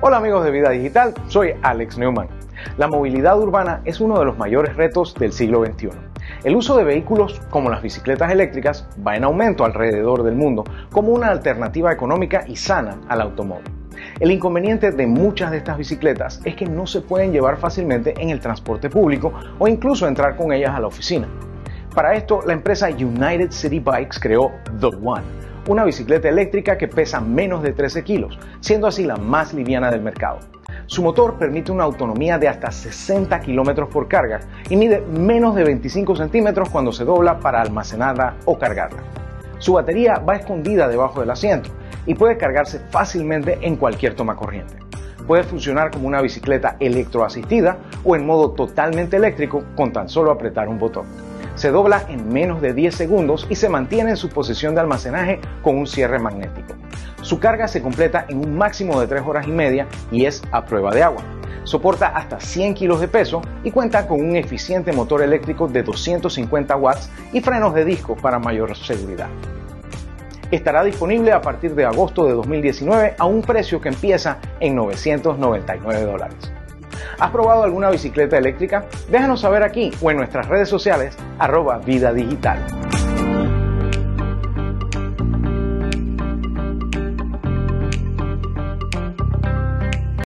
Hola amigos de Vida Digital, soy Alex Neumann. La movilidad urbana es uno de los mayores retos del siglo XXI. El uso de vehículos como las bicicletas eléctricas va en aumento alrededor del mundo como una alternativa económica y sana al automóvil. El inconveniente de muchas de estas bicicletas es que no se pueden llevar fácilmente en el transporte público o incluso entrar con ellas a la oficina. Para esto, la empresa United City Bikes creó The One, una bicicleta eléctrica que pesa menos de 13 kilos, siendo así la más liviana del mercado. Su motor permite una autonomía de hasta 60 kilómetros por carga y mide menos de 25 centímetros cuando se dobla para almacenarla o cargarla. Su batería va escondida debajo del asiento y puede cargarse fácilmente en cualquier toma corriente. Puede funcionar como una bicicleta electroasistida o en modo totalmente eléctrico con tan solo apretar un botón se dobla en menos de 10 segundos y se mantiene en su posición de almacenaje con un cierre magnético. Su carga se completa en un máximo de 3 horas y media y es a prueba de agua. Soporta hasta 100 kilos de peso y cuenta con un eficiente motor eléctrico de 250 watts y frenos de disco para mayor seguridad. Estará disponible a partir de agosto de 2019 a un precio que empieza en 999 dólares. ¿Has probado alguna bicicleta eléctrica? Déjanos saber aquí o en nuestras redes sociales arroba vida digital.